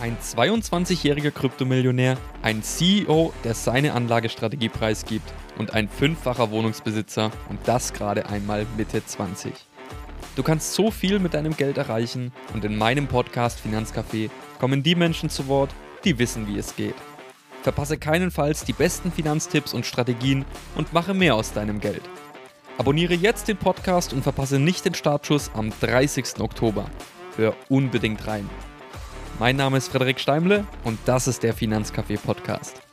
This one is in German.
22-jähriger Kryptomillionär, ein CEO, der seine Anlagestrategie preisgibt und ein fünffacher Wohnungsbesitzer und das gerade einmal Mitte 20. Du kannst so viel mit deinem Geld erreichen und in meinem Podcast Finanzcafé kommen die Menschen zu Wort, die wissen, wie es geht. Verpasse keinenfalls die besten Finanztipps und Strategien und mache mehr aus deinem Geld. Abonniere jetzt den Podcast und verpasse nicht den Startschuss am 30. Oktober. Hör unbedingt rein. Mein Name ist Frederik Steimle und das ist der Finanzcafé Podcast.